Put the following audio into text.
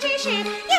真是。